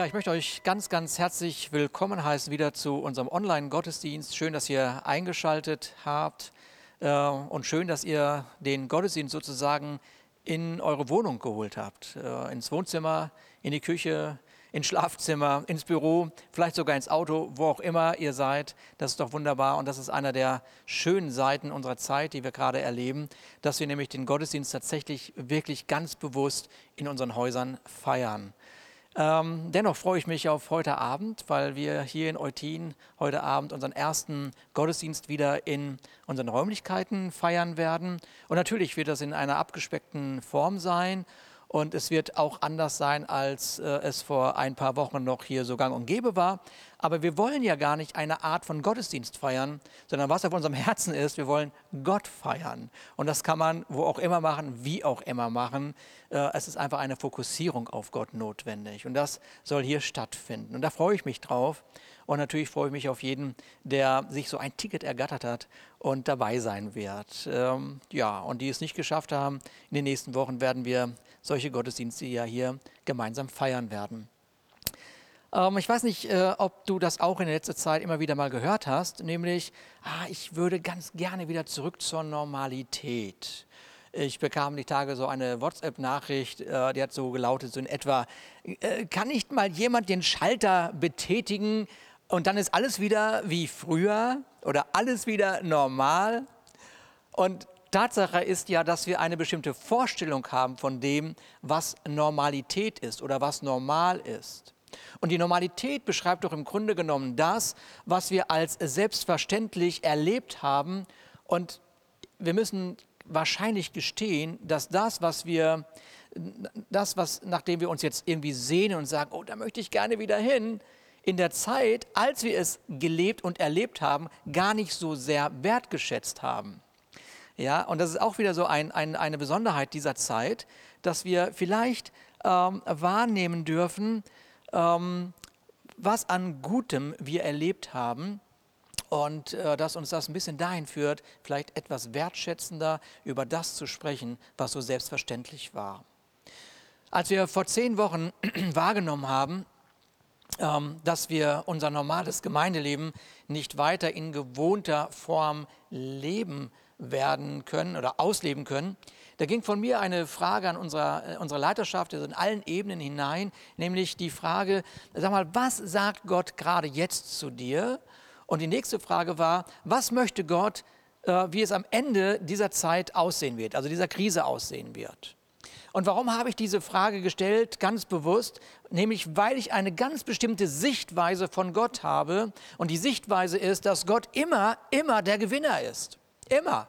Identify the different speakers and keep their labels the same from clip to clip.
Speaker 1: Ja, ich möchte euch ganz, ganz herzlich willkommen heißen wieder zu unserem Online-Gottesdienst. Schön, dass ihr eingeschaltet habt äh, und schön, dass ihr den Gottesdienst sozusagen in eure Wohnung geholt habt, äh, ins Wohnzimmer, in die Küche, ins Schlafzimmer, ins Büro, vielleicht sogar ins Auto, wo auch immer ihr seid. Das ist doch wunderbar und das ist einer der schönen Seiten unserer Zeit, die wir gerade erleben, dass wir nämlich den Gottesdienst tatsächlich wirklich ganz bewusst in unseren Häusern feiern. Ähm, dennoch freue ich mich auf heute Abend, weil wir hier in Eutin heute Abend unseren ersten Gottesdienst wieder in unseren Räumlichkeiten feiern werden. Und natürlich wird das in einer abgespeckten Form sein. Und es wird auch anders sein, als äh, es vor ein paar Wochen noch hier so gang und gäbe war. Aber wir wollen ja gar nicht eine Art von Gottesdienst feiern, sondern was auf unserem Herzen ist, wir wollen Gott feiern. Und das kann man wo auch immer machen, wie auch immer machen. Äh, es ist einfach eine Fokussierung auf Gott notwendig. Und das soll hier stattfinden. Und da freue ich mich drauf. Und natürlich freue ich mich auf jeden, der sich so ein Ticket ergattert hat und dabei sein wird. Ähm, ja, und die es nicht geschafft haben, in den nächsten Wochen werden wir solche Gottesdienste ja hier gemeinsam feiern werden. Ähm, ich weiß nicht, äh, ob du das auch in der letzten Zeit immer wieder mal gehört hast, nämlich, ah, ich würde ganz gerne wieder zurück zur Normalität. Ich bekam die Tage so eine WhatsApp-Nachricht, äh, die hat so gelautet, so in etwa, äh, kann nicht mal jemand den Schalter betätigen und dann ist alles wieder wie früher oder alles wieder normal? Und Tatsache ist ja, dass wir eine bestimmte Vorstellung haben von dem, was Normalität ist oder was normal ist. Und die Normalität beschreibt doch im Grunde genommen das, was wir als selbstverständlich erlebt haben. Und wir müssen wahrscheinlich gestehen, dass das, was wir, das, was, nachdem wir uns jetzt irgendwie sehnen und sagen, oh, da möchte ich gerne wieder hin, in der Zeit, als wir es gelebt und erlebt haben, gar nicht so sehr wertgeschätzt haben. Ja, und das ist auch wieder so ein, ein, eine Besonderheit dieser Zeit, dass wir vielleicht ähm, wahrnehmen dürfen, ähm, was an Gutem wir erlebt haben und äh, dass uns das ein bisschen dahin führt, vielleicht etwas wertschätzender über das zu sprechen, was so selbstverständlich war. Als wir vor zehn Wochen wahrgenommen haben, dass wir unser normales Gemeindeleben nicht weiter in gewohnter Form leben werden können oder ausleben können. Da ging von mir eine Frage an unserer, äh, unsere Leiterschaft, also in allen Ebenen hinein, nämlich die Frage, sag mal, was sagt Gott gerade jetzt zu dir? Und die nächste Frage war, was möchte Gott, äh, wie es am Ende dieser Zeit aussehen wird, also dieser Krise aussehen wird? Und warum habe ich diese Frage gestellt? Ganz bewusst, nämlich weil ich eine ganz bestimmte Sichtweise von Gott habe. Und die Sichtweise ist, dass Gott immer, immer der Gewinner ist. Immer.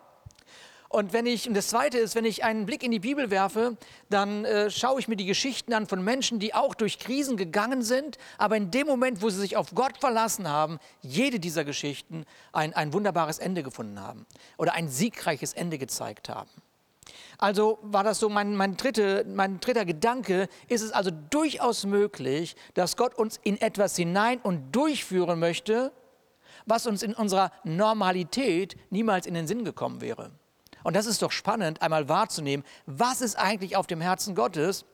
Speaker 1: Und wenn ich, und das zweite ist, wenn ich einen Blick in die Bibel werfe, dann äh, schaue ich mir die Geschichten an von Menschen, die auch durch Krisen gegangen sind, aber in dem Moment, wo sie sich auf Gott verlassen haben, jede dieser Geschichten ein, ein wunderbares Ende gefunden haben oder ein siegreiches Ende gezeigt haben. Also war das so mein, mein, dritte, mein dritter Gedanke, ist es also durchaus möglich, dass Gott uns in etwas hinein und durchführen möchte, was uns in unserer Normalität niemals in den Sinn gekommen wäre. Und das ist doch spannend, einmal wahrzunehmen, was ist eigentlich auf dem Herzen Gottes?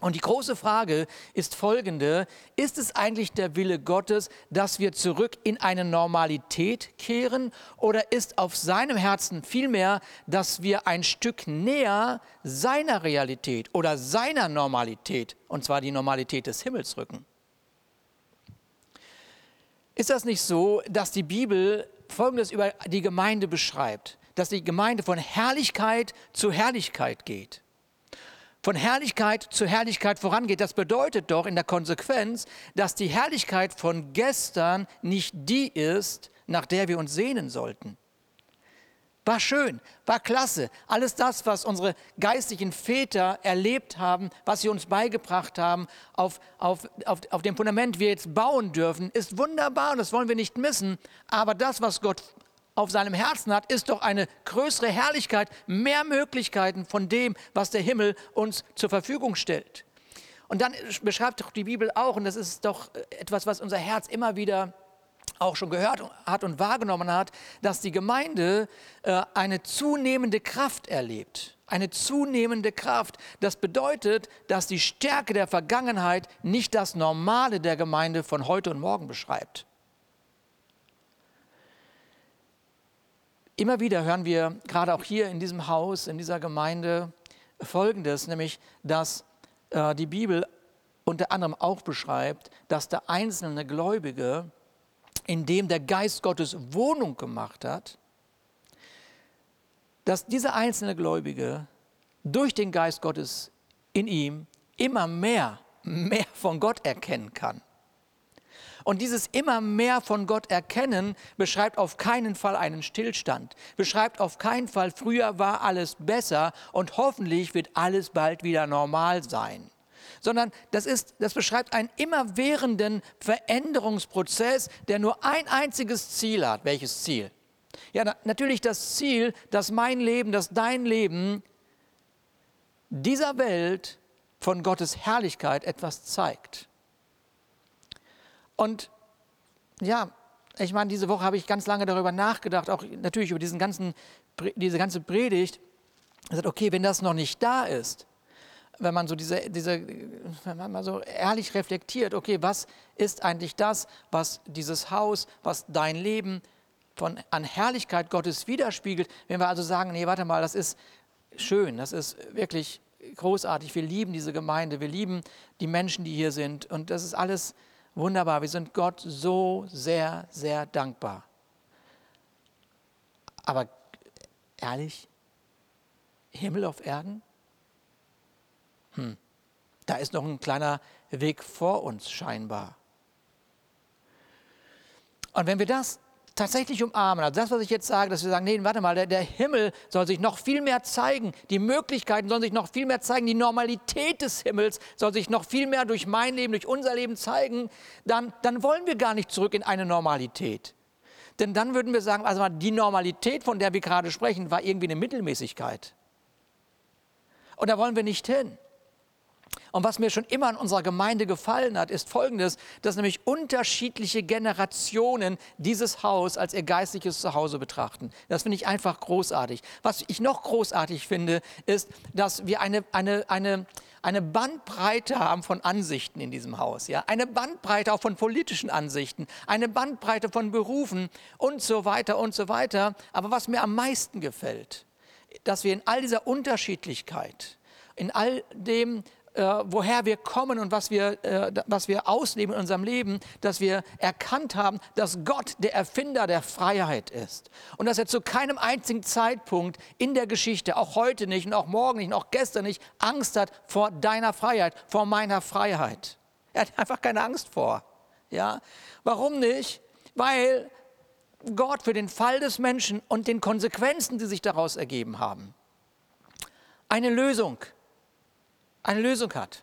Speaker 1: Und die große Frage ist folgende, ist es eigentlich der Wille Gottes, dass wir zurück in eine Normalität kehren oder ist auf seinem Herzen vielmehr, dass wir ein Stück näher seiner Realität oder seiner Normalität, und zwar die Normalität des Himmels rücken? Ist das nicht so, dass die Bibel Folgendes über die Gemeinde beschreibt? Dass die Gemeinde von Herrlichkeit zu Herrlichkeit geht. Von Herrlichkeit zu Herrlichkeit vorangeht. Das bedeutet doch in der Konsequenz, dass die Herrlichkeit von gestern nicht die ist, nach der wir uns sehnen sollten. War schön, war klasse. Alles das, was unsere geistlichen Väter erlebt haben, was sie uns beigebracht haben, auf, auf, auf, auf dem Fundament wir jetzt bauen dürfen, ist wunderbar und das wollen wir nicht missen. Aber das, was Gott auf seinem Herzen hat, ist doch eine größere Herrlichkeit, mehr Möglichkeiten von dem, was der Himmel uns zur Verfügung stellt. Und dann beschreibt doch die Bibel auch, und das ist doch etwas, was unser Herz immer wieder auch schon gehört hat und wahrgenommen hat, dass die Gemeinde äh, eine zunehmende Kraft erlebt. Eine zunehmende Kraft. Das bedeutet, dass die Stärke der Vergangenheit nicht das Normale der Gemeinde von heute und morgen beschreibt. Immer wieder hören wir, gerade auch hier in diesem Haus, in dieser Gemeinde, Folgendes, nämlich, dass äh, die Bibel unter anderem auch beschreibt, dass der einzelne Gläubige in dem der Geist Gottes Wohnung gemacht hat, dass dieser einzelne Gläubige durch den Geist Gottes in ihm immer mehr, mehr von Gott erkennen kann. Und dieses immer mehr von Gott erkennen beschreibt auf keinen Fall einen Stillstand, beschreibt auf keinen Fall, früher war alles besser und hoffentlich wird alles bald wieder normal sein sondern das, ist, das beschreibt einen immerwährenden Veränderungsprozess, der nur ein einziges Ziel hat. Welches Ziel? Ja, na, natürlich das Ziel, dass mein Leben, dass dein Leben dieser Welt von Gottes Herrlichkeit etwas zeigt. Und ja, ich meine, diese Woche habe ich ganz lange darüber nachgedacht, auch natürlich über diesen ganzen, diese ganze Predigt. Ich gesagt, okay, wenn das noch nicht da ist, wenn man so diese, diese, wenn man mal so ehrlich reflektiert, okay, was ist eigentlich das, was dieses Haus, was dein Leben von, an Herrlichkeit Gottes widerspiegelt, wenn wir also sagen, nee, warte mal, das ist schön, das ist wirklich großartig, wir lieben diese Gemeinde, wir lieben die Menschen, die hier sind. Und das ist alles wunderbar, wir sind Gott so sehr, sehr dankbar. Aber ehrlich, Himmel auf Erden? hm, da ist noch ein kleiner Weg vor uns scheinbar. Und wenn wir das tatsächlich umarmen, also das, was ich jetzt sage, dass wir sagen, nee, warte mal, der, der, Himmel soll sich noch viel mehr zeigen, die Möglichkeiten sollen sich noch viel mehr zeigen, die Normalität des Himmels soll sich noch viel mehr durch mein Leben, durch unser Leben zeigen, dann, dann wollen wir gar nicht zurück in eine Normalität. Denn dann würden wir sagen, also die Normalität, von der wir gerade sprechen, war irgendwie eine Mittelmäßigkeit. Und da wollen wir nicht hin. Und was mir schon immer in unserer Gemeinde gefallen hat, ist Folgendes, dass nämlich unterschiedliche Generationen dieses Haus als ihr geistliches Zuhause betrachten. Das finde ich einfach großartig. Was ich noch großartig finde, ist, dass wir eine, eine, eine, eine Bandbreite haben von Ansichten in diesem Haus. Ja? Eine Bandbreite auch von politischen Ansichten, eine Bandbreite von Berufen und so weiter und so weiter. Aber was mir am meisten gefällt, dass wir in all dieser Unterschiedlichkeit, in all dem, äh, woher wir kommen und was wir, äh, was wir ausleben in unserem Leben, dass wir erkannt haben, dass Gott der Erfinder der Freiheit ist. Und dass er zu keinem einzigen Zeitpunkt in der Geschichte, auch heute nicht und auch morgen nicht und auch gestern nicht, Angst hat vor deiner Freiheit, vor meiner Freiheit. Er hat einfach keine Angst vor. Ja? Warum nicht? Weil Gott für den Fall des Menschen und den Konsequenzen, die sich daraus ergeben haben, eine Lösung eine Lösung hat.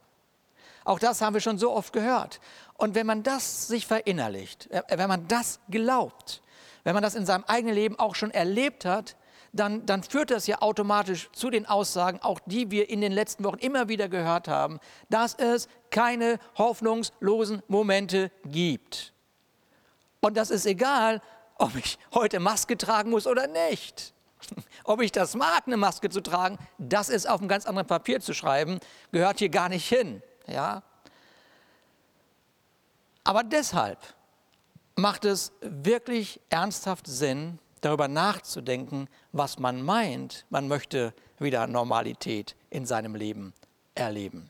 Speaker 1: Auch das haben wir schon so oft gehört. Und wenn man das sich verinnerlicht, äh, wenn man das glaubt, wenn man das in seinem eigenen Leben auch schon erlebt hat, dann, dann führt das ja automatisch zu den Aussagen, auch die wir in den letzten Wochen immer wieder gehört haben, dass es keine hoffnungslosen Momente gibt. Und das ist egal, ob ich heute Maske tragen muss oder nicht. Ob ich das mag, eine Maske zu tragen, das ist auf einem ganz anderen Papier zu schreiben, gehört hier gar nicht hin. Ja? Aber deshalb macht es wirklich ernsthaft Sinn, darüber nachzudenken, was man meint, man möchte wieder Normalität in seinem Leben erleben.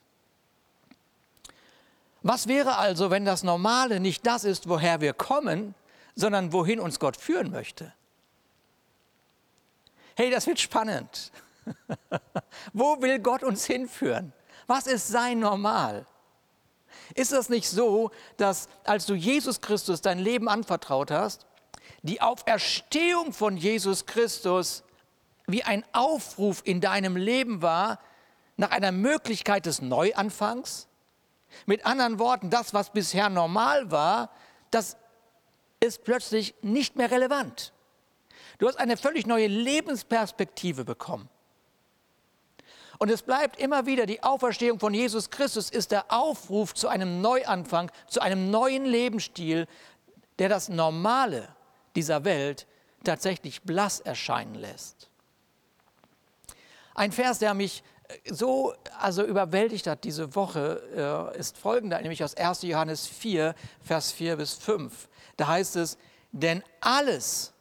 Speaker 1: Was wäre also, wenn das Normale nicht das ist, woher wir kommen, sondern wohin uns Gott führen möchte? Hey, das wird spannend. Wo will Gott uns hinführen? Was ist sein Normal? Ist das nicht so, dass als du Jesus Christus dein Leben anvertraut hast, die Auferstehung von Jesus Christus wie ein Aufruf in deinem Leben war nach einer Möglichkeit des Neuanfangs? Mit anderen Worten, das, was bisher normal war, das ist plötzlich nicht mehr relevant. Du hast eine völlig neue Lebensperspektive bekommen. Und es bleibt immer wieder, die Auferstehung von Jesus Christus ist der Aufruf zu einem Neuanfang, zu einem neuen Lebensstil, der das Normale dieser Welt tatsächlich blass erscheinen lässt. Ein Vers, der mich äh, so also überwältigt hat diese Woche, äh, ist folgender, nämlich aus 1. Johannes 4, Vers 4 bis 5. Da heißt es, denn alles,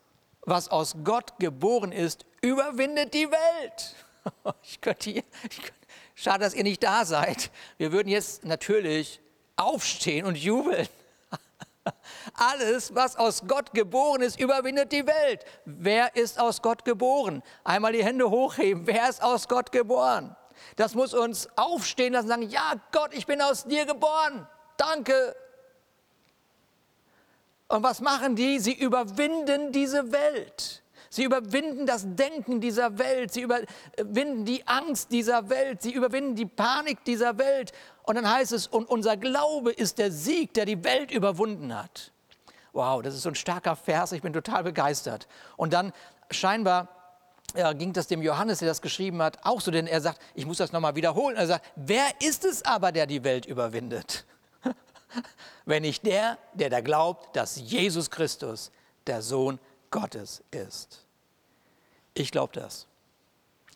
Speaker 1: was aus Gott geboren ist, überwindet die Welt. Ich könnte hier, ich könnte, schade, dass ihr nicht da seid. Wir würden jetzt natürlich aufstehen und jubeln. Alles, was aus Gott geboren ist, überwindet die Welt. Wer ist aus Gott geboren? Einmal die Hände hochheben. Wer ist aus Gott geboren? Das muss uns aufstehen lassen und sagen, ja Gott, ich bin aus dir geboren. Danke. Und was machen die? Sie überwinden diese Welt. Sie überwinden das Denken dieser Welt. Sie überwinden die Angst dieser Welt. Sie überwinden die Panik dieser Welt. Und dann heißt es, und unser Glaube ist der Sieg, der die Welt überwunden hat. Wow, das ist so ein starker Vers, ich bin total begeistert. Und dann scheinbar ja, ging das dem Johannes, der das geschrieben hat, auch so, denn er sagt, ich muss das nochmal wiederholen. Er sagt, wer ist es aber, der die Welt überwindet? Wenn nicht der, der da glaubt, dass Jesus Christus der Sohn Gottes ist. Ich glaube das.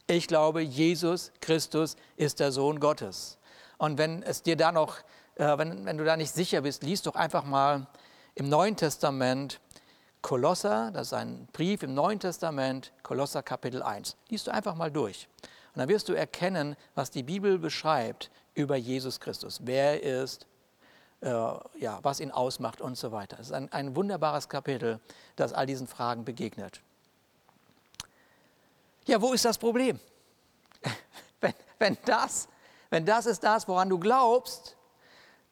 Speaker 1: Ich glaube, Jesus Christus ist der Sohn Gottes. Und wenn es dir da noch, äh, wenn, wenn du da nicht sicher bist, liest doch einfach mal im Neuen Testament Kolosser, das ist ein Brief im Neuen Testament, Kolosser Kapitel 1. Liest du einfach mal durch. Und dann wirst du erkennen, was die Bibel beschreibt über Jesus Christus. Wer er ist, äh, ja, was ihn ausmacht und so weiter. Es ist ein, ein wunderbares Kapitel, das all diesen Fragen begegnet. Ja, wo ist das Problem? wenn, wenn das wenn das ist das, woran du glaubst,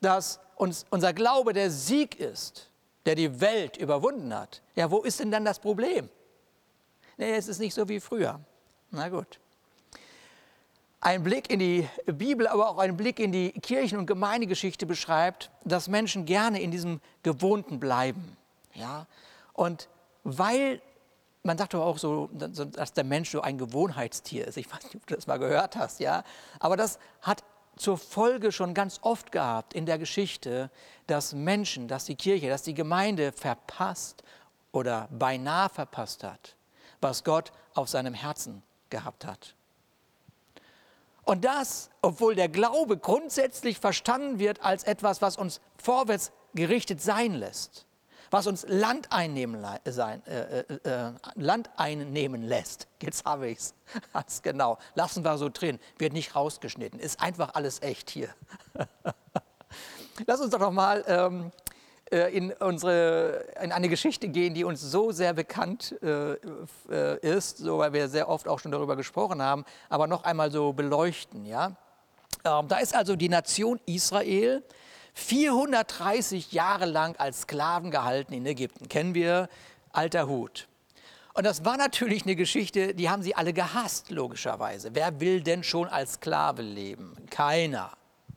Speaker 1: dass uns, unser Glaube der Sieg ist, der die Welt überwunden hat, ja, wo ist denn dann das Problem? Nee, es ist nicht so wie früher. Na gut. Ein Blick in die Bibel, aber auch ein Blick in die Kirchen- und Gemeindegeschichte beschreibt, dass Menschen gerne in diesem Gewohnten bleiben. Ja? Und weil man sagt doch auch so, dass der Mensch so ein Gewohnheitstier ist. Ich weiß nicht, ob du das mal gehört hast, ja. Aber das hat zur Folge schon ganz oft gehabt in der Geschichte, dass Menschen, dass die Kirche, dass die Gemeinde verpasst oder beinahe verpasst hat, was Gott auf seinem Herzen gehabt hat. Und das, obwohl der Glaube grundsätzlich verstanden wird als etwas, was uns vorwärts gerichtet sein lässt was uns Land einnehmen, sein, äh, äh, äh, Land einnehmen lässt. Jetzt habe ich es. Ganz genau. Lassen wir so drin. Wird nicht rausgeschnitten. Ist einfach alles echt hier. Lass uns doch noch mal ähm, äh, in, unsere, in eine Geschichte gehen, die uns so sehr bekannt äh, äh, ist, so, weil wir sehr oft auch schon darüber gesprochen haben, aber noch einmal so beleuchten. Ja? Ähm, da ist also die Nation Israel 430 Jahre lang als Sklaven gehalten in Ägypten. Kennen wir, alter Hut. Und das war natürlich eine Geschichte, die haben sie alle gehasst, logischerweise. Wer will denn schon als Sklave leben? Keiner.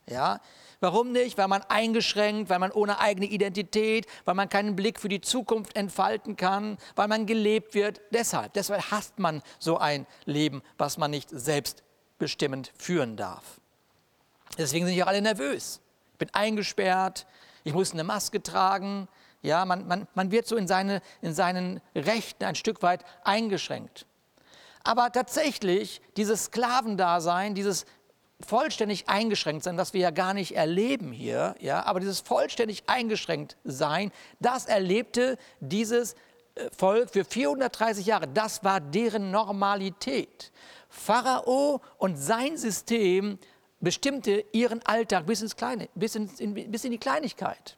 Speaker 1: Ja? Warum nicht? Weil man eingeschränkt, weil man ohne eigene Identität, weil man keinen Blick für die Zukunft entfalten kann, weil man gelebt wird. Deshalb, deshalb hasst man so ein Leben, was man nicht selbstbestimmend führen darf. Deswegen sind ja alle nervös bin eingesperrt, ich muss eine Maske tragen. Ja, man, man, man wird so in, seine, in seinen Rechten ein Stück weit eingeschränkt. Aber tatsächlich, dieses Sklavendasein, dieses vollständig eingeschränkt sein, was wir ja gar nicht erleben hier, ja, aber dieses vollständig eingeschränkt sein, das erlebte dieses äh, Volk für 430 Jahre. Das war deren Normalität. Pharao und sein System bestimmte ihren Alltag bis ins Kleine, bis, in, bis in die Kleinigkeit.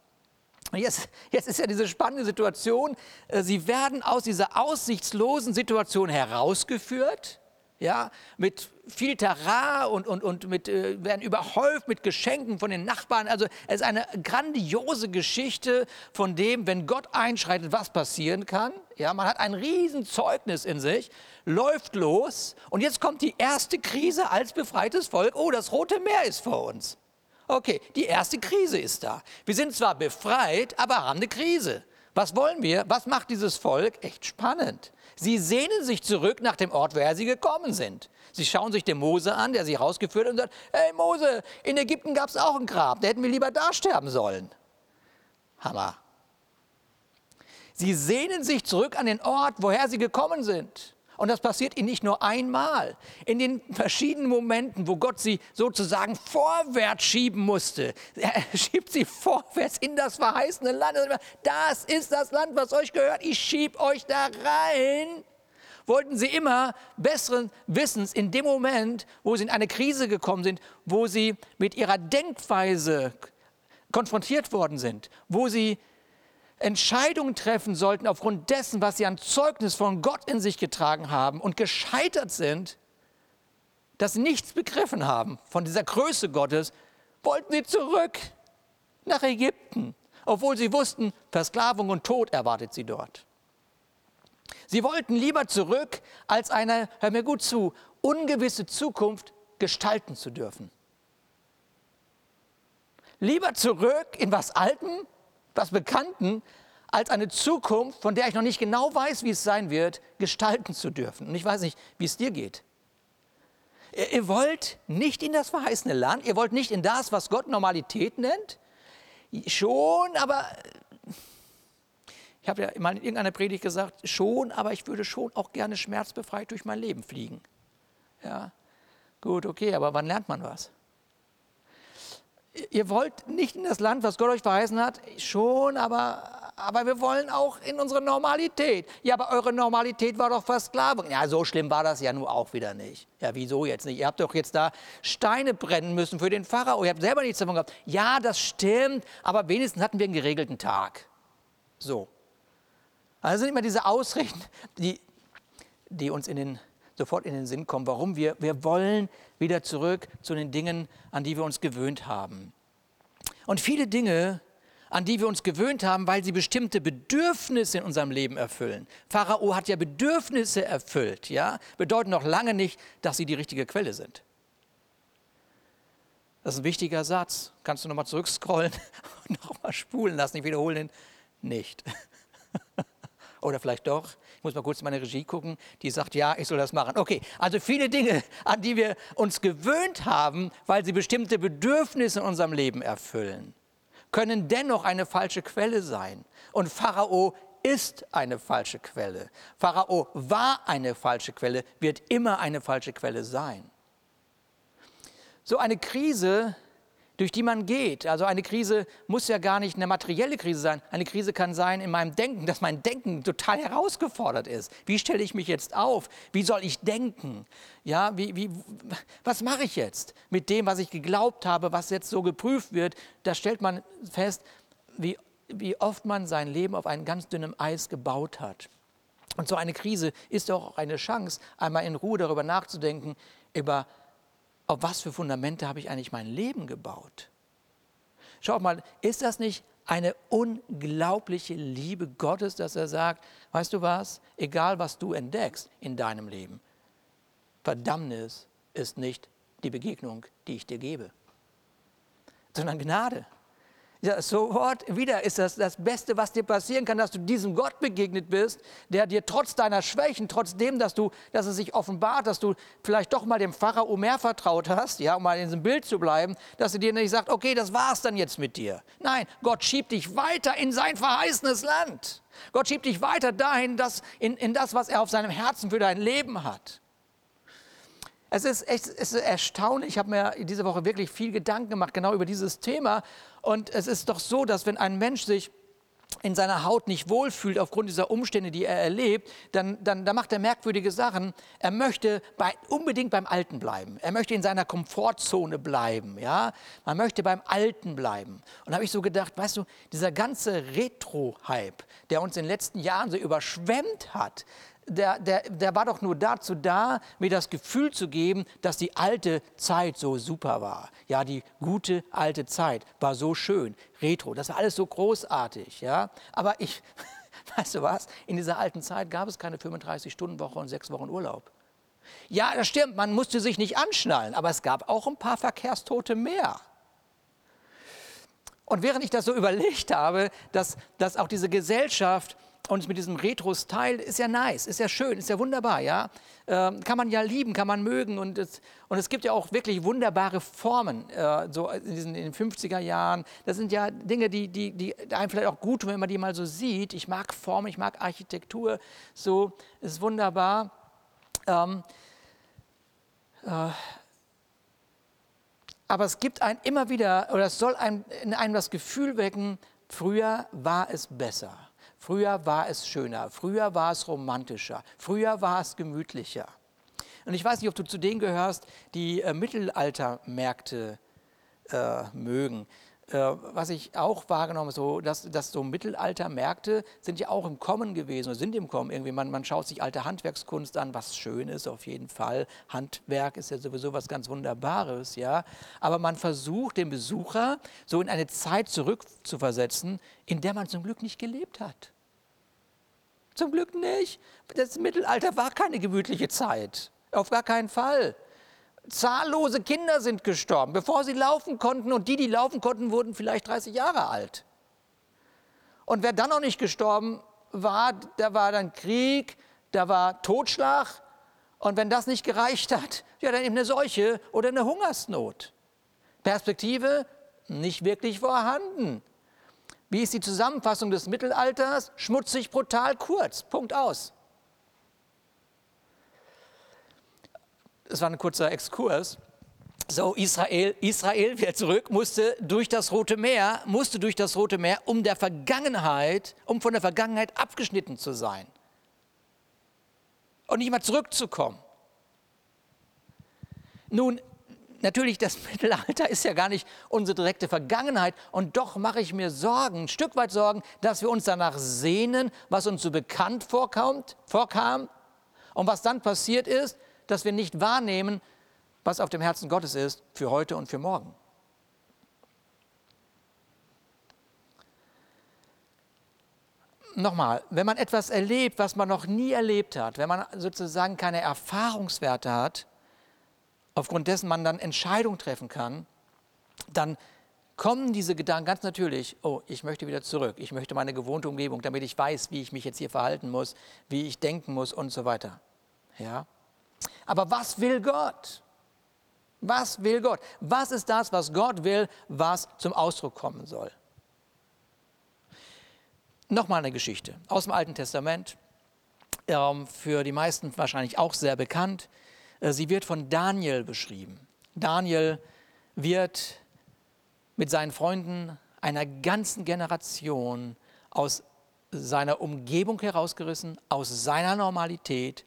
Speaker 1: Jetzt, jetzt, ist ja diese spannende Situation, äh, sie werden aus dieser aussichtslosen Situation herausgeführt ja, mit viel Terrain und, und, und mit, äh, werden überhäuft mit Geschenken von den Nachbarn. Also es ist eine grandiose Geschichte von dem, wenn Gott einschreitet, was passieren kann. Ja, man hat ein Riesenzeugnis in sich, läuft los und jetzt kommt die erste Krise als befreites Volk. Oh, das Rote Meer ist vor uns. Okay, die erste Krise ist da. Wir sind zwar befreit, aber haben eine Krise. Was wollen wir? Was macht dieses Volk? Echt spannend. Sie sehnen sich zurück nach dem Ort, woher sie gekommen sind. Sie schauen sich den Mose an, der sie rausgeführt hat und sagt, hey Mose, in Ägypten gab es auch ein Grab, da hätten wir lieber da sterben sollen. Hammer. Sie sehnen sich zurück an den Ort, woher sie gekommen sind. Und das passiert ihnen nicht nur einmal. In den verschiedenen Momenten, wo Gott sie sozusagen vorwärts schieben musste. Er schiebt sie vorwärts in das verheißene Land. Das ist das Land, was euch gehört. Ich schieb euch da rein. Wollten sie immer besseren Wissens in dem Moment, wo sie in eine Krise gekommen sind, wo sie mit ihrer Denkweise konfrontiert worden sind, wo sie Entscheidungen treffen sollten aufgrund dessen, was sie an Zeugnis von Gott in sich getragen haben und gescheitert sind, dass sie nichts begriffen haben von dieser Größe Gottes, wollten sie zurück nach Ägypten, obwohl sie wussten, Versklavung und Tod erwartet sie dort. Sie wollten lieber zurück, als eine, hör mir gut zu, ungewisse Zukunft gestalten zu dürfen. Lieber zurück in was Alten, was Bekannten, als eine Zukunft, von der ich noch nicht genau weiß, wie es sein wird, gestalten zu dürfen. Und ich weiß nicht, wie es dir geht. Ihr wollt nicht in das verheißene Land, ihr wollt nicht in das, was Gott Normalität nennt. Schon, aber ich habe ja mal in irgendeiner Predigt gesagt, schon, aber ich würde schon auch gerne schmerzbefreit durch mein Leben fliegen. Ja, gut, okay, aber wann lernt man was? Ihr wollt nicht in das Land, was Gott euch verheißen hat, schon, aber, aber wir wollen auch in unsere Normalität. Ja, aber eure Normalität war doch Versklavung. Ja, so schlimm war das ja nun auch wieder nicht. Ja, wieso jetzt nicht? Ihr habt doch jetzt da Steine brennen müssen für den Pharao. Ihr habt selber nichts davon gehabt. Ja, das stimmt, aber wenigstens hatten wir einen geregelten Tag. So. Also sind immer diese Ausreden, die, die uns in den sofort in den Sinn kommen, warum wir, wir wollen wieder zurück zu den Dingen, an die wir uns gewöhnt haben. Und viele Dinge, an die wir uns gewöhnt haben, weil sie bestimmte Bedürfnisse in unserem Leben erfüllen. Pharao hat ja Bedürfnisse erfüllt, ja, bedeuten noch lange nicht, dass sie die richtige Quelle sind. Das ist ein wichtiger Satz. Kannst du nochmal zurückscrollen und nochmal spulen lassen? Ich wiederhole ihn nicht. Oder vielleicht doch. Ich muss mal kurz meine Regie gucken, die sagt, ja, ich soll das machen. Okay, also viele Dinge, an die wir uns gewöhnt haben, weil sie bestimmte Bedürfnisse in unserem Leben erfüllen, können dennoch eine falsche Quelle sein. Und Pharao ist eine falsche Quelle. Pharao war eine falsche Quelle, wird immer eine falsche Quelle sein. So eine Krise durch die man geht. Also eine Krise muss ja gar nicht eine materielle Krise sein. Eine Krise kann sein in meinem Denken, dass mein Denken total herausgefordert ist. Wie stelle ich mich jetzt auf? Wie soll ich denken? Ja, wie, wie, was mache ich jetzt mit dem, was ich geglaubt habe, was jetzt so geprüft wird? Da stellt man fest, wie, wie oft man sein Leben auf einem ganz dünnen Eis gebaut hat. Und so eine Krise ist doch auch eine Chance, einmal in Ruhe darüber nachzudenken, über auf was für Fundamente habe ich eigentlich mein Leben gebaut? Schaut mal, ist das nicht eine unglaubliche Liebe Gottes, dass er sagt, weißt du was, egal was du entdeckst in deinem Leben, Verdammnis ist nicht die Begegnung, die ich dir gebe, sondern Gnade. Ja, sofort wieder ist das das Beste, was dir passieren kann, dass du diesem Gott begegnet bist, der dir trotz deiner Schwächen, trotzdem, dass du, dass es sich offenbart, dass du vielleicht doch mal dem Pharao mehr vertraut hast, ja, um mal in diesem Bild zu bleiben, dass er dir nicht sagt, okay, das war's dann jetzt mit dir. Nein, Gott schiebt dich weiter in sein verheißenes Land. Gott schiebt dich weiter dahin, dass, in, in das, was er auf seinem Herzen für dein Leben hat. Es ist echt es ist erstaunlich. Ich habe mir diese Woche wirklich viel Gedanken gemacht, genau über dieses Thema. Und es ist doch so, dass wenn ein Mensch sich in seiner Haut nicht wohlfühlt aufgrund dieser Umstände, die er erlebt, dann, dann, dann macht er merkwürdige Sachen. Er möchte bei, unbedingt beim Alten bleiben. Er möchte in seiner Komfortzone bleiben. Ja? Man möchte beim Alten bleiben. Und da habe ich so gedacht, weißt du, dieser ganze Retro-Hype, der uns in den letzten Jahren so überschwemmt hat, der, der, der war doch nur dazu da, mir das Gefühl zu geben, dass die alte Zeit so super war. Ja, die gute alte Zeit war so schön, retro, das war alles so großartig. Ja, aber ich, weißt du was, in dieser alten Zeit gab es keine 35-Stunden-Woche und sechs Wochen Urlaub. Ja, das stimmt, man musste sich nicht anschnallen, aber es gab auch ein paar Verkehrstote mehr. Und während ich das so überlegt habe, dass, dass auch diese Gesellschaft und mit diesem Retro-Style ist ja nice, ist ja schön, ist ja wunderbar, ja. Ähm, kann man ja lieben, kann man mögen und es, und es gibt ja auch wirklich wunderbare Formen, äh, so in, diesen, in den 50er Jahren. Das sind ja Dinge, die, die, die einem vielleicht auch gut tun, wenn man die mal so sieht. Ich mag Formen, ich mag Architektur, so ist wunderbar. Ähm, äh, aber es gibt ein immer wieder, oder es soll einem, in einem das Gefühl wecken, früher war es besser. Früher war es schöner, früher war es romantischer, früher war es gemütlicher. Und ich weiß nicht, ob du zu denen gehörst, die äh, Mittelaltermärkte äh, mögen. Äh, was ich auch wahrgenommen habe, so, dass, dass so Mittelaltermärkte sind ja auch im Kommen gewesen sind im Kommen irgendwie. Man, man schaut sich alte Handwerkskunst an, was schön ist auf jeden Fall. Handwerk ist ja sowieso was ganz Wunderbares, ja. Aber man versucht den Besucher so in eine Zeit zurückzuversetzen, in der man zum Glück nicht gelebt hat. Zum Glück nicht. Das Mittelalter war keine gemütliche Zeit. Auf gar keinen Fall. Zahllose Kinder sind gestorben, bevor sie laufen konnten. Und die, die laufen konnten, wurden vielleicht 30 Jahre alt. Und wer dann noch nicht gestorben war, da war dann Krieg, da war Totschlag. Und wenn das nicht gereicht hat, ja, dann eben eine Seuche oder eine Hungersnot. Perspektive nicht wirklich vorhanden. Wie ist die Zusammenfassung des Mittelalters? Schmutzig, brutal, kurz. Punkt aus. Das war ein kurzer Exkurs. So, Israel, Israel, wer zurück, musste durch das Rote Meer, musste durch das Rote Meer, um der Vergangenheit, um von der Vergangenheit abgeschnitten zu sein. Und nicht mal zurückzukommen. Nun, natürlich, das Mittelalter ist ja gar nicht unsere direkte Vergangenheit. Und doch mache ich mir Sorgen, ein Stück weit Sorgen, dass wir uns danach sehnen, was uns so bekannt vorkam. Und was dann passiert ist, dass wir nicht wahrnehmen, was auf dem Herzen Gottes ist für heute und für morgen. Nochmal, wenn man etwas erlebt, was man noch nie erlebt hat, wenn man sozusagen keine Erfahrungswerte hat, aufgrund dessen man dann Entscheidungen treffen kann, dann kommen diese Gedanken ganz natürlich, oh, ich möchte wieder zurück, ich möchte meine gewohnte Umgebung, damit ich weiß, wie ich mich jetzt hier verhalten muss, wie ich denken muss und so weiter. Ja? Aber was will Gott? Was will Gott? Was ist das, was Gott will, was zum Ausdruck kommen soll? Nochmal eine Geschichte aus dem Alten Testament, ähm, für die meisten wahrscheinlich auch sehr bekannt. Äh, sie wird von Daniel beschrieben. Daniel wird mit seinen Freunden einer ganzen Generation aus seiner Umgebung herausgerissen, aus seiner Normalität,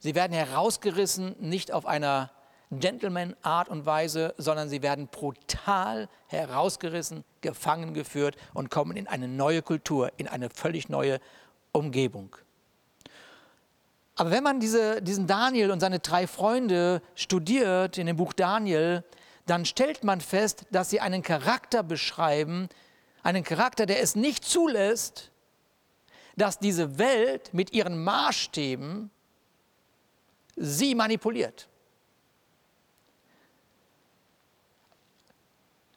Speaker 1: Sie werden herausgerissen, nicht auf einer Gentleman-Art und Weise, sondern sie werden brutal herausgerissen, gefangen geführt und kommen in eine neue Kultur, in eine völlig neue Umgebung. Aber wenn man diese, diesen Daniel und seine drei Freunde studiert in dem Buch Daniel, dann stellt man fest, dass sie einen Charakter beschreiben, einen Charakter, der es nicht zulässt, dass diese Welt mit ihren Maßstäben sie manipuliert.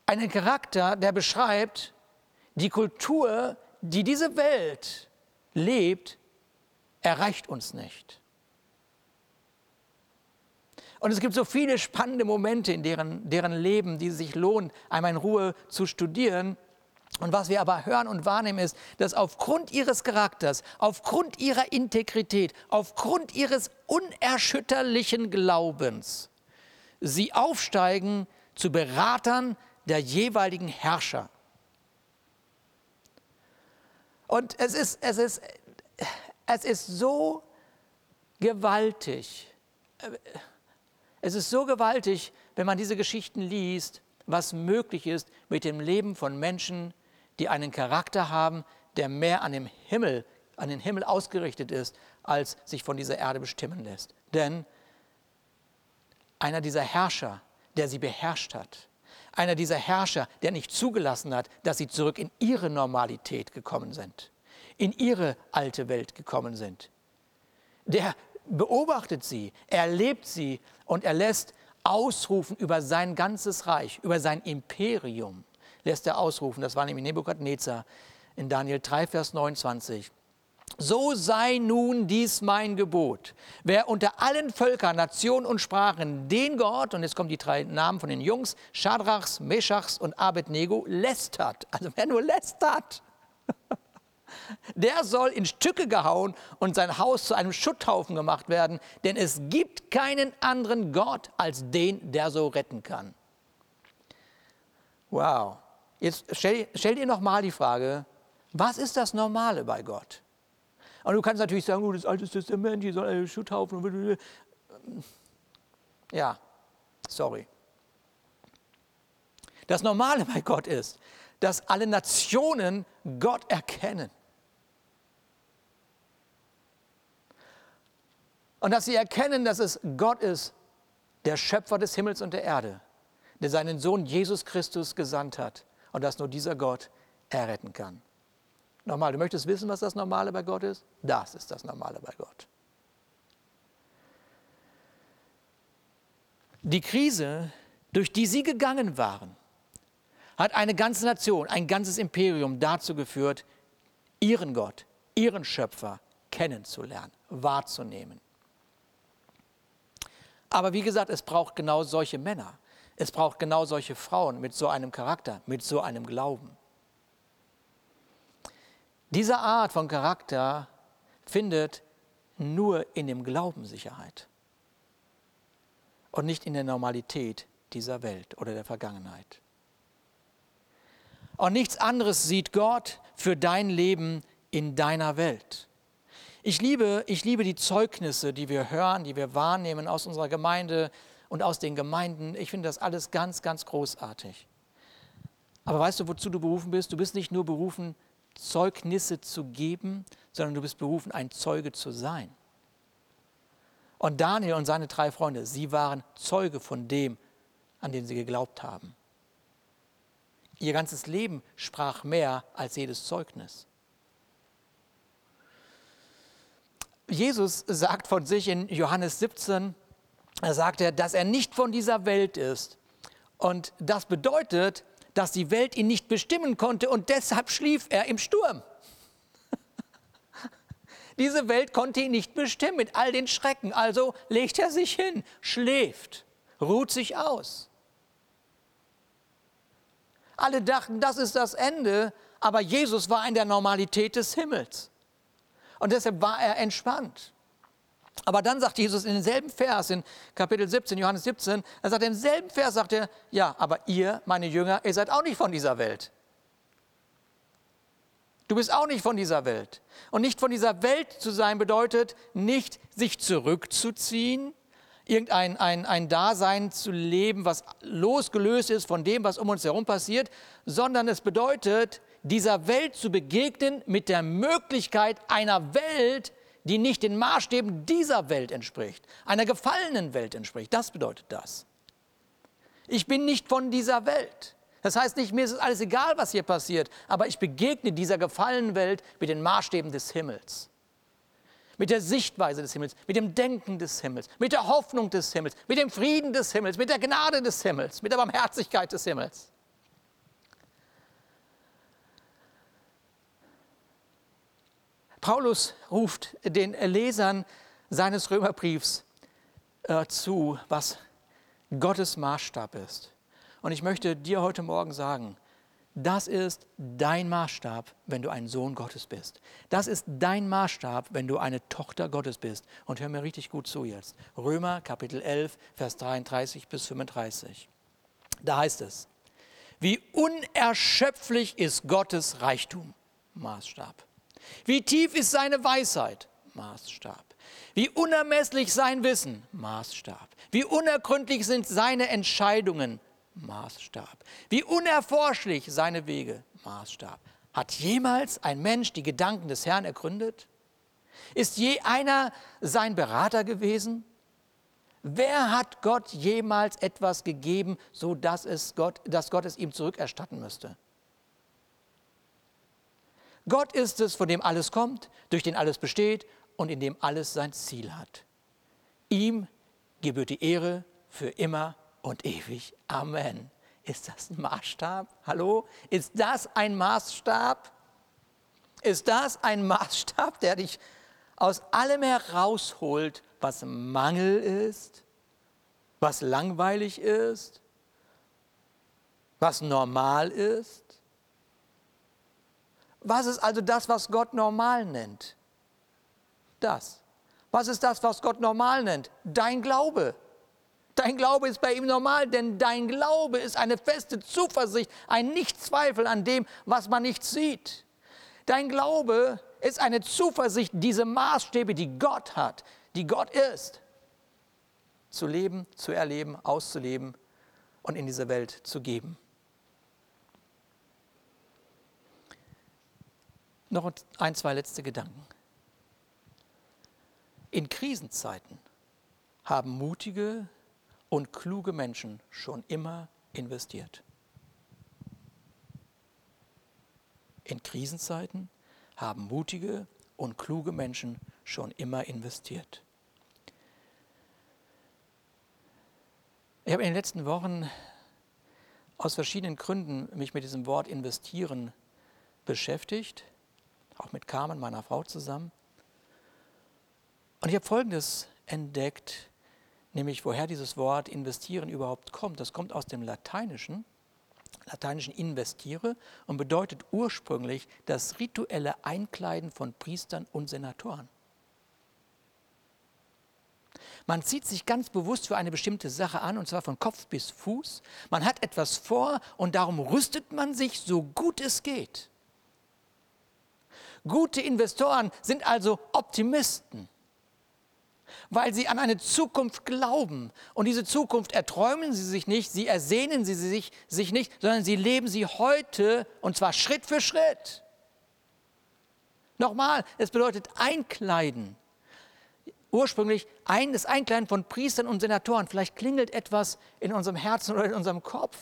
Speaker 1: Einen Charakter, der beschreibt, die Kultur, die diese Welt lebt, erreicht uns nicht. Und es gibt so viele spannende Momente in deren, deren Leben, die sich lohnen, einmal in Ruhe zu studieren. Und was wir aber hören und wahrnehmen ist, dass aufgrund ihres Charakters, aufgrund ihrer Integrität, aufgrund ihres unerschütterlichen Glaubens sie aufsteigen zu Beratern der jeweiligen Herrscher. Und es ist, es ist, es ist so gewaltig. Es ist so gewaltig, wenn man diese Geschichten liest, was möglich ist mit dem Leben von Menschen, die einen Charakter haben, der mehr an, dem Himmel, an den Himmel ausgerichtet ist, als sich von dieser Erde bestimmen lässt. Denn einer dieser Herrscher, der sie beherrscht hat, einer dieser Herrscher, der nicht zugelassen hat, dass sie zurück in ihre Normalität gekommen sind, in ihre alte Welt gekommen sind, der beobachtet sie, er lebt sie und er lässt ausrufen über sein ganzes Reich, über sein Imperium lässt er ausrufen. Das war nämlich Nebukadnezar in Daniel 3, Vers 29. so sei nun dies mein Gebot. Wer unter allen Völkern, Nationen und Sprachen den Gott, und jetzt kommen die drei Namen von den Jungs, Schadrachs, Meschachs und Abednego, lästert, also wer nur lästert, der soll in Stücke gehauen und sein Haus zu einem Schutthaufen gemacht werden, denn es gibt keinen anderen Gott als den, der so retten kann. Wow. Jetzt stell, stell dir nochmal die Frage, was ist das Normale bei Gott? Und du kannst natürlich sagen, oh, das Alte Testament, hier soll ein Schutthaufen. Ja, sorry. Das Normale bei Gott ist, dass alle Nationen Gott erkennen. Und dass sie erkennen, dass es Gott ist, der Schöpfer des Himmels und der Erde, der seinen Sohn Jesus Christus gesandt hat und dass nur dieser Gott erretten kann. Nochmal, du möchtest wissen, was das Normale bei Gott ist? Das ist das Normale bei Gott. Die Krise, durch die sie gegangen waren, hat eine ganze Nation, ein ganzes Imperium dazu geführt, ihren Gott, ihren Schöpfer kennenzulernen, wahrzunehmen. Aber wie gesagt, es braucht genau solche Männer. Es braucht genau solche Frauen mit so einem Charakter, mit so einem Glauben. Diese Art von Charakter findet nur in dem Glauben Sicherheit und nicht in der Normalität dieser Welt oder der Vergangenheit. Und nichts anderes sieht Gott für dein Leben in deiner Welt. Ich liebe, ich liebe die Zeugnisse, die wir hören, die wir wahrnehmen aus unserer Gemeinde und aus den Gemeinden. Ich finde das alles ganz, ganz großartig. Aber weißt du, wozu du berufen bist? Du bist nicht nur berufen, Zeugnisse zu geben, sondern du bist berufen, ein Zeuge zu sein. Und Daniel und seine drei Freunde, sie waren Zeuge von dem, an den sie geglaubt haben. Ihr ganzes Leben sprach mehr als jedes Zeugnis. Jesus sagt von sich in Johannes 17, da sagt er, dass er nicht von dieser Welt ist. Und das bedeutet, dass die Welt ihn nicht bestimmen konnte und deshalb schlief er im Sturm. Diese Welt konnte ihn nicht bestimmen mit all den Schrecken, also legt er sich hin, schläft, ruht sich aus. Alle dachten, das ist das Ende, aber Jesus war in der Normalität des Himmels. Und deshalb war er entspannt. Aber dann sagt Jesus in demselben Vers, in Kapitel 17, Johannes 17, er sagt im selben Vers, sagt er, ja, aber ihr, meine Jünger, ihr seid auch nicht von dieser Welt. Du bist auch nicht von dieser Welt. Und nicht von dieser Welt zu sein bedeutet nicht sich zurückzuziehen, irgendein ein, ein Dasein zu leben, was losgelöst ist von dem, was um uns herum passiert, sondern es bedeutet, dieser Welt zu begegnen mit der Möglichkeit einer Welt, die nicht den Maßstäben dieser Welt entspricht, einer gefallenen Welt entspricht. Das bedeutet das. Ich bin nicht von dieser Welt. Das heißt nicht, mir ist alles egal, was hier passiert, aber ich begegne dieser gefallenen Welt mit den Maßstäben des Himmels. Mit der Sichtweise des Himmels, mit dem Denken des Himmels, mit der Hoffnung des Himmels, mit dem Frieden des Himmels, mit der Gnade des Himmels, mit der Barmherzigkeit des Himmels. Paulus ruft den Lesern seines Römerbriefs äh, zu, was Gottes Maßstab ist. Und ich möchte dir heute Morgen sagen, das ist dein Maßstab, wenn du ein Sohn Gottes bist. Das ist dein Maßstab, wenn du eine Tochter Gottes bist. Und hör mir richtig gut zu jetzt. Römer Kapitel 11, Vers 33 bis 35. Da heißt es, wie unerschöpflich ist Gottes Reichtum, Maßstab. Wie tief ist seine Weisheit? Maßstab. Wie unermesslich sein Wissen? Maßstab. Wie unergründlich sind seine Entscheidungen? Maßstab. Wie unerforschlich seine Wege? Maßstab. Hat jemals ein Mensch die Gedanken des Herrn ergründet? Ist je einer sein Berater gewesen? Wer hat Gott jemals etwas gegeben, so dass, Gott, dass Gott es ihm zurückerstatten müsste? Gott ist es, von dem alles kommt, durch den alles besteht und in dem alles sein Ziel hat. Ihm gebührt die Ehre für immer und ewig. Amen. Ist das ein Maßstab? Hallo? Ist das ein Maßstab? Ist das ein Maßstab, der dich aus allem herausholt, was Mangel ist, was langweilig ist, was normal ist? Was ist also das, was Gott normal nennt? Das. Was ist das, was Gott normal nennt? Dein Glaube. Dein Glaube ist bei ihm normal, denn dein Glaube ist eine feste Zuversicht, ein Nichtzweifel an dem, was man nicht sieht. Dein Glaube ist eine Zuversicht, diese Maßstäbe, die Gott hat, die Gott ist, zu leben, zu erleben, auszuleben und in diese Welt zu geben. Noch ein, zwei letzte Gedanken. In Krisenzeiten haben mutige und kluge Menschen schon immer investiert. In Krisenzeiten haben mutige und kluge Menschen schon immer investiert. Ich habe in den letzten Wochen aus verschiedenen Gründen mich mit diesem Wort investieren beschäftigt, auch mit Carmen, meiner Frau zusammen. Und ich habe Folgendes entdeckt, nämlich woher dieses Wort investieren überhaupt kommt. Das kommt aus dem Lateinischen, lateinischen investiere und bedeutet ursprünglich das rituelle Einkleiden von Priestern und Senatoren. Man zieht sich ganz bewusst für eine bestimmte Sache an, und zwar von Kopf bis Fuß. Man hat etwas vor und darum rüstet man sich so gut es geht. Gute Investoren sind also Optimisten weil sie an eine Zukunft glauben. Und diese Zukunft erträumen sie sich nicht, sie ersehnen sie sich, sich nicht, sondern sie leben sie heute und zwar Schritt für Schritt. Nochmal, es bedeutet einkleiden. Ursprünglich ein, das Einkleiden von Priestern und Senatoren. Vielleicht klingelt etwas in unserem Herzen oder in unserem Kopf.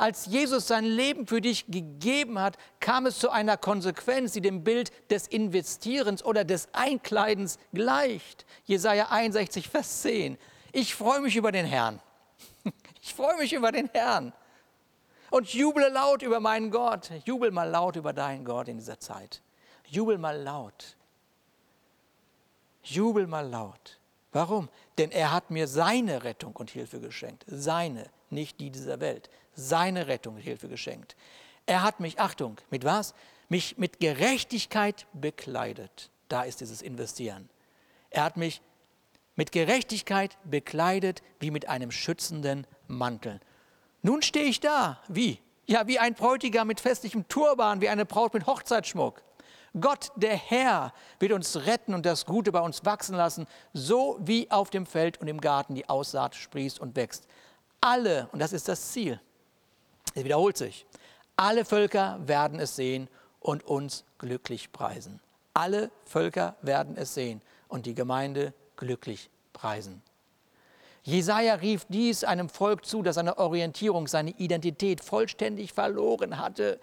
Speaker 1: Als Jesus sein Leben für dich gegeben hat, kam es zu einer Konsequenz, die dem Bild des Investierens oder des Einkleidens gleicht. Jesaja 61, Vers 10. Ich freue mich über den Herrn. Ich freue mich über den Herrn. Und juble laut über meinen Gott. Jubel mal laut über deinen Gott in dieser Zeit. Jubel mal laut. Jubel mal laut. Warum? Denn er hat mir seine Rettung und Hilfe geschenkt. Seine, nicht die dieser Welt seine Rettung Hilfe geschenkt. Er hat mich, Achtung, mit was? Mich mit Gerechtigkeit bekleidet. Da ist dieses Investieren. Er hat mich mit Gerechtigkeit bekleidet wie mit einem schützenden Mantel. Nun stehe ich da. Wie? Ja, wie ein Bräutigam mit festlichem Turban, wie eine Braut mit Hochzeitsschmuck. Gott, der Herr, wird uns retten und das Gute bei uns wachsen lassen, so wie auf dem Feld und im Garten die Aussaat sprießt und wächst. Alle, und das ist das Ziel, es wiederholt sich. Alle Völker werden es sehen und uns glücklich preisen. Alle Völker werden es sehen und die Gemeinde glücklich preisen. Jesaja rief dies einem Volk zu, das seine Orientierung, seine Identität vollständig verloren hatte,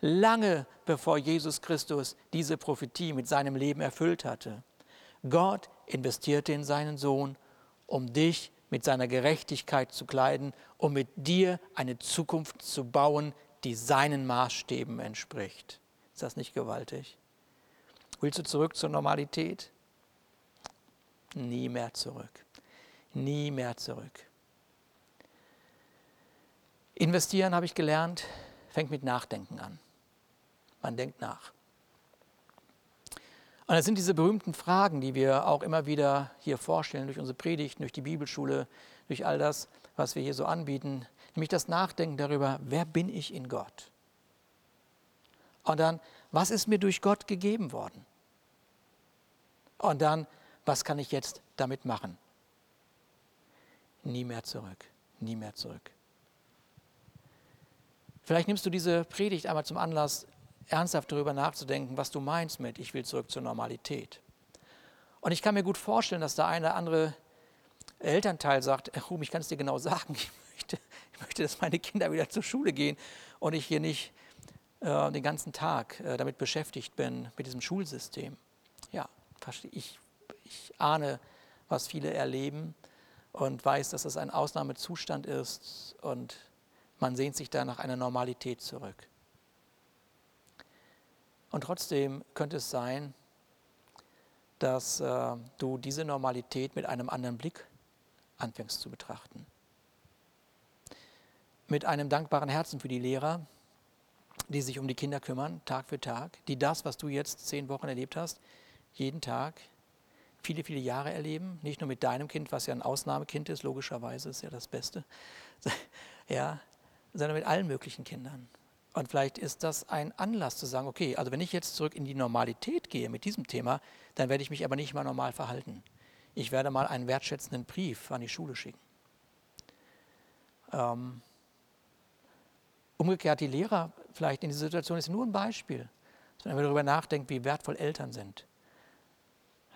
Speaker 1: lange bevor Jesus Christus diese Prophetie mit seinem Leben erfüllt hatte. Gott investierte in seinen Sohn, um dich mit seiner Gerechtigkeit zu kleiden, um mit dir eine Zukunft zu bauen, die seinen Maßstäben entspricht. Ist das nicht gewaltig? Willst du zurück zur Normalität? Nie mehr zurück. Nie mehr zurück. Investieren, habe ich gelernt, fängt mit Nachdenken an. Man denkt nach. Und das sind diese berühmten Fragen, die wir auch immer wieder hier vorstellen, durch unsere Predigten, durch die Bibelschule, durch all das, was wir hier so anbieten, nämlich das Nachdenken darüber, wer bin ich in Gott? Und dann, was ist mir durch Gott gegeben worden? Und dann, was kann ich jetzt damit machen? Nie mehr zurück, nie mehr zurück. Vielleicht nimmst du diese Predigt einmal zum Anlass, ernsthaft darüber nachzudenken, was du meinst mit, ich will zurück zur Normalität. Und ich kann mir gut vorstellen, dass der eine oder andere Elternteil sagt, Ruhm, ich kann es dir genau sagen, ich möchte, ich möchte, dass meine Kinder wieder zur Schule gehen und ich hier nicht äh, den ganzen Tag äh, damit beschäftigt bin, mit diesem Schulsystem. Ja, ich, ich ahne, was viele erleben und weiß, dass das ein Ausnahmezustand ist und man sehnt sich da nach einer Normalität zurück. Und trotzdem könnte es sein, dass äh, du diese Normalität mit einem anderen Blick anfängst zu betrachten. Mit einem dankbaren Herzen für die Lehrer, die sich um die Kinder kümmern, Tag für Tag, die das, was du jetzt zehn Wochen erlebt hast, jeden Tag, viele, viele Jahre erleben. Nicht nur mit deinem Kind, was ja ein Ausnahmekind ist, logischerweise ist ja das Beste, ja, sondern mit allen möglichen Kindern. Und vielleicht ist das ein Anlass zu sagen, okay, also wenn ich jetzt zurück in die Normalität gehe mit diesem Thema, dann werde ich mich aber nicht mal normal verhalten. Ich werde mal einen wertschätzenden Brief an die Schule schicken. Ähm, umgekehrt, die Lehrer vielleicht in dieser Situation ist nur ein Beispiel, wenn man darüber nachdenkt, wie wertvoll Eltern sind.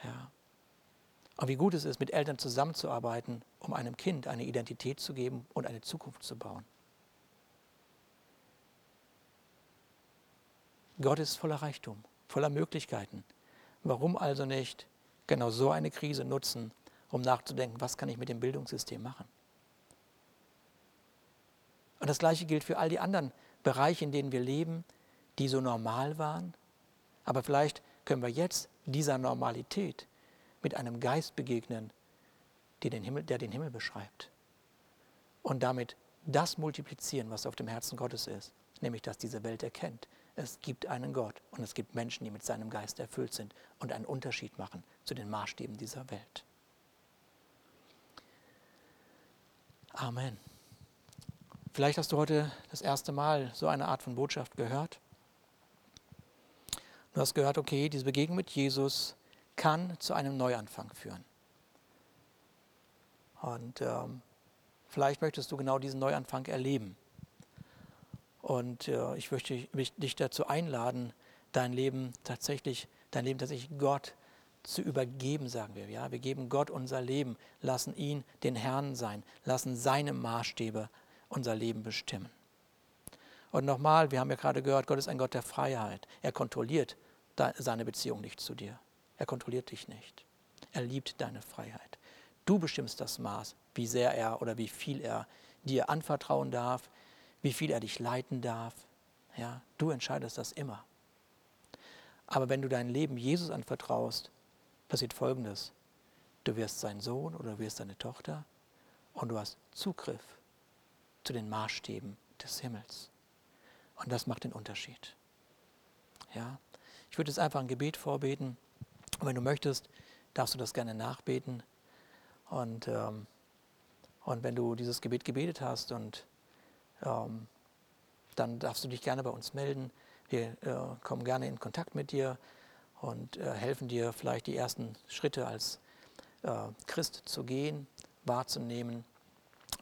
Speaker 1: Ja. Und wie gut es ist, mit Eltern zusammenzuarbeiten, um einem Kind eine Identität zu geben und eine Zukunft zu bauen. Gott ist voller Reichtum, voller Möglichkeiten. Warum also nicht genau so eine Krise nutzen, um nachzudenken, was kann ich mit dem Bildungssystem machen? Und das Gleiche gilt für all die anderen Bereiche, in denen wir leben, die so normal waren. Aber vielleicht können wir jetzt dieser Normalität mit einem Geist begegnen, der den Himmel, der den Himmel beschreibt. Und damit das multiplizieren, was auf dem Herzen Gottes ist, nämlich dass diese Welt erkennt, es gibt einen Gott und es gibt Menschen, die mit seinem Geist erfüllt sind und einen Unterschied machen zu den Maßstäben dieser Welt. Amen. Vielleicht hast du heute das erste Mal so eine Art von Botschaft gehört. Du hast gehört, okay, diese Begegnung mit Jesus kann zu einem Neuanfang führen. Und ähm, vielleicht möchtest du genau diesen Neuanfang erleben. Und äh, ich möchte dich dazu einladen, dein Leben tatsächlich, dein Leben tatsächlich Gott zu übergeben, sagen wir. Ja, wir geben Gott unser Leben, lassen ihn den Herrn sein, lassen seine Maßstäbe unser Leben bestimmen. Und nochmal, wir haben ja gerade gehört, Gott ist ein Gott der Freiheit. Er kontrolliert seine Beziehung nicht zu dir. Er kontrolliert dich nicht. Er liebt deine Freiheit. Du bestimmst das Maß, wie sehr er oder wie viel er dir anvertrauen darf, wie viel er dich leiten darf. Ja, du entscheidest das immer. Aber wenn du dein Leben Jesus anvertraust, passiert Folgendes. Du wirst sein Sohn oder wirst seine Tochter und du hast Zugriff zu den Maßstäben des Himmels. Und das macht den Unterschied. Ja, ich würde jetzt einfach ein Gebet vorbeten. Und wenn du möchtest, darfst du das gerne nachbeten. Und, ähm, und wenn du dieses Gebet gebetet hast und ähm, dann darfst du dich gerne bei uns melden. Wir äh, kommen gerne in Kontakt mit dir und äh, helfen dir vielleicht die ersten Schritte als äh, Christ zu gehen, wahrzunehmen,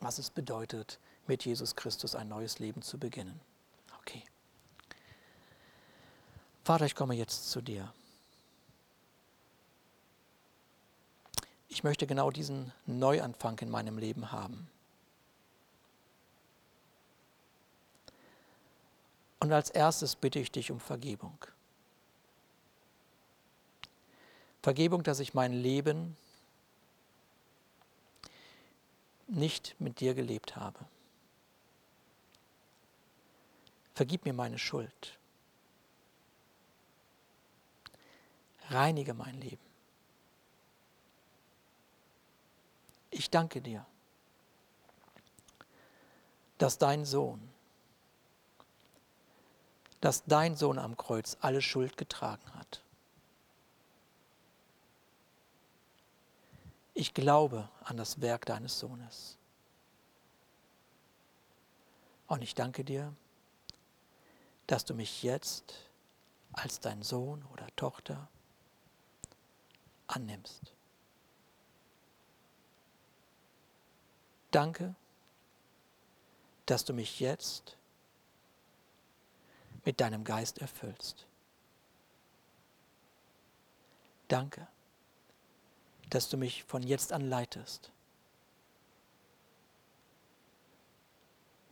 Speaker 1: was es bedeutet, mit Jesus Christus ein neues Leben zu beginnen. Okay. Vater, ich komme jetzt zu dir. Ich möchte genau diesen Neuanfang in meinem Leben haben. Und als erstes bitte ich dich um Vergebung. Vergebung, dass ich mein Leben nicht mit dir gelebt habe. Vergib mir meine Schuld. Reinige mein Leben. Ich danke dir, dass dein Sohn dass dein Sohn am Kreuz alle Schuld getragen hat. Ich glaube an das Werk deines Sohnes. Und ich danke dir, dass du mich jetzt als dein Sohn oder Tochter annimmst. Danke, dass du mich jetzt mit deinem Geist erfüllst. Danke, dass du mich von jetzt an leitest.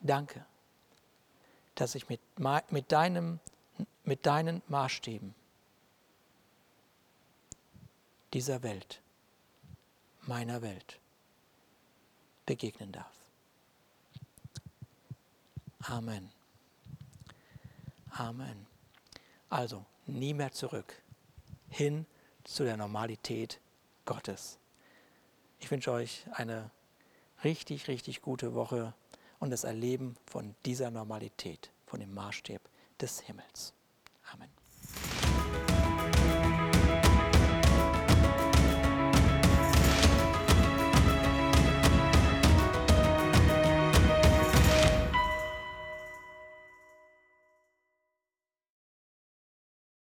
Speaker 1: Danke, dass ich mit, mit, deinem, mit deinen Maßstäben dieser Welt, meiner Welt, begegnen darf. Amen. Amen. Also, nie mehr zurück, hin zu der Normalität Gottes. Ich wünsche euch eine richtig, richtig gute Woche und das Erleben von dieser Normalität, von dem Maßstab des Himmels.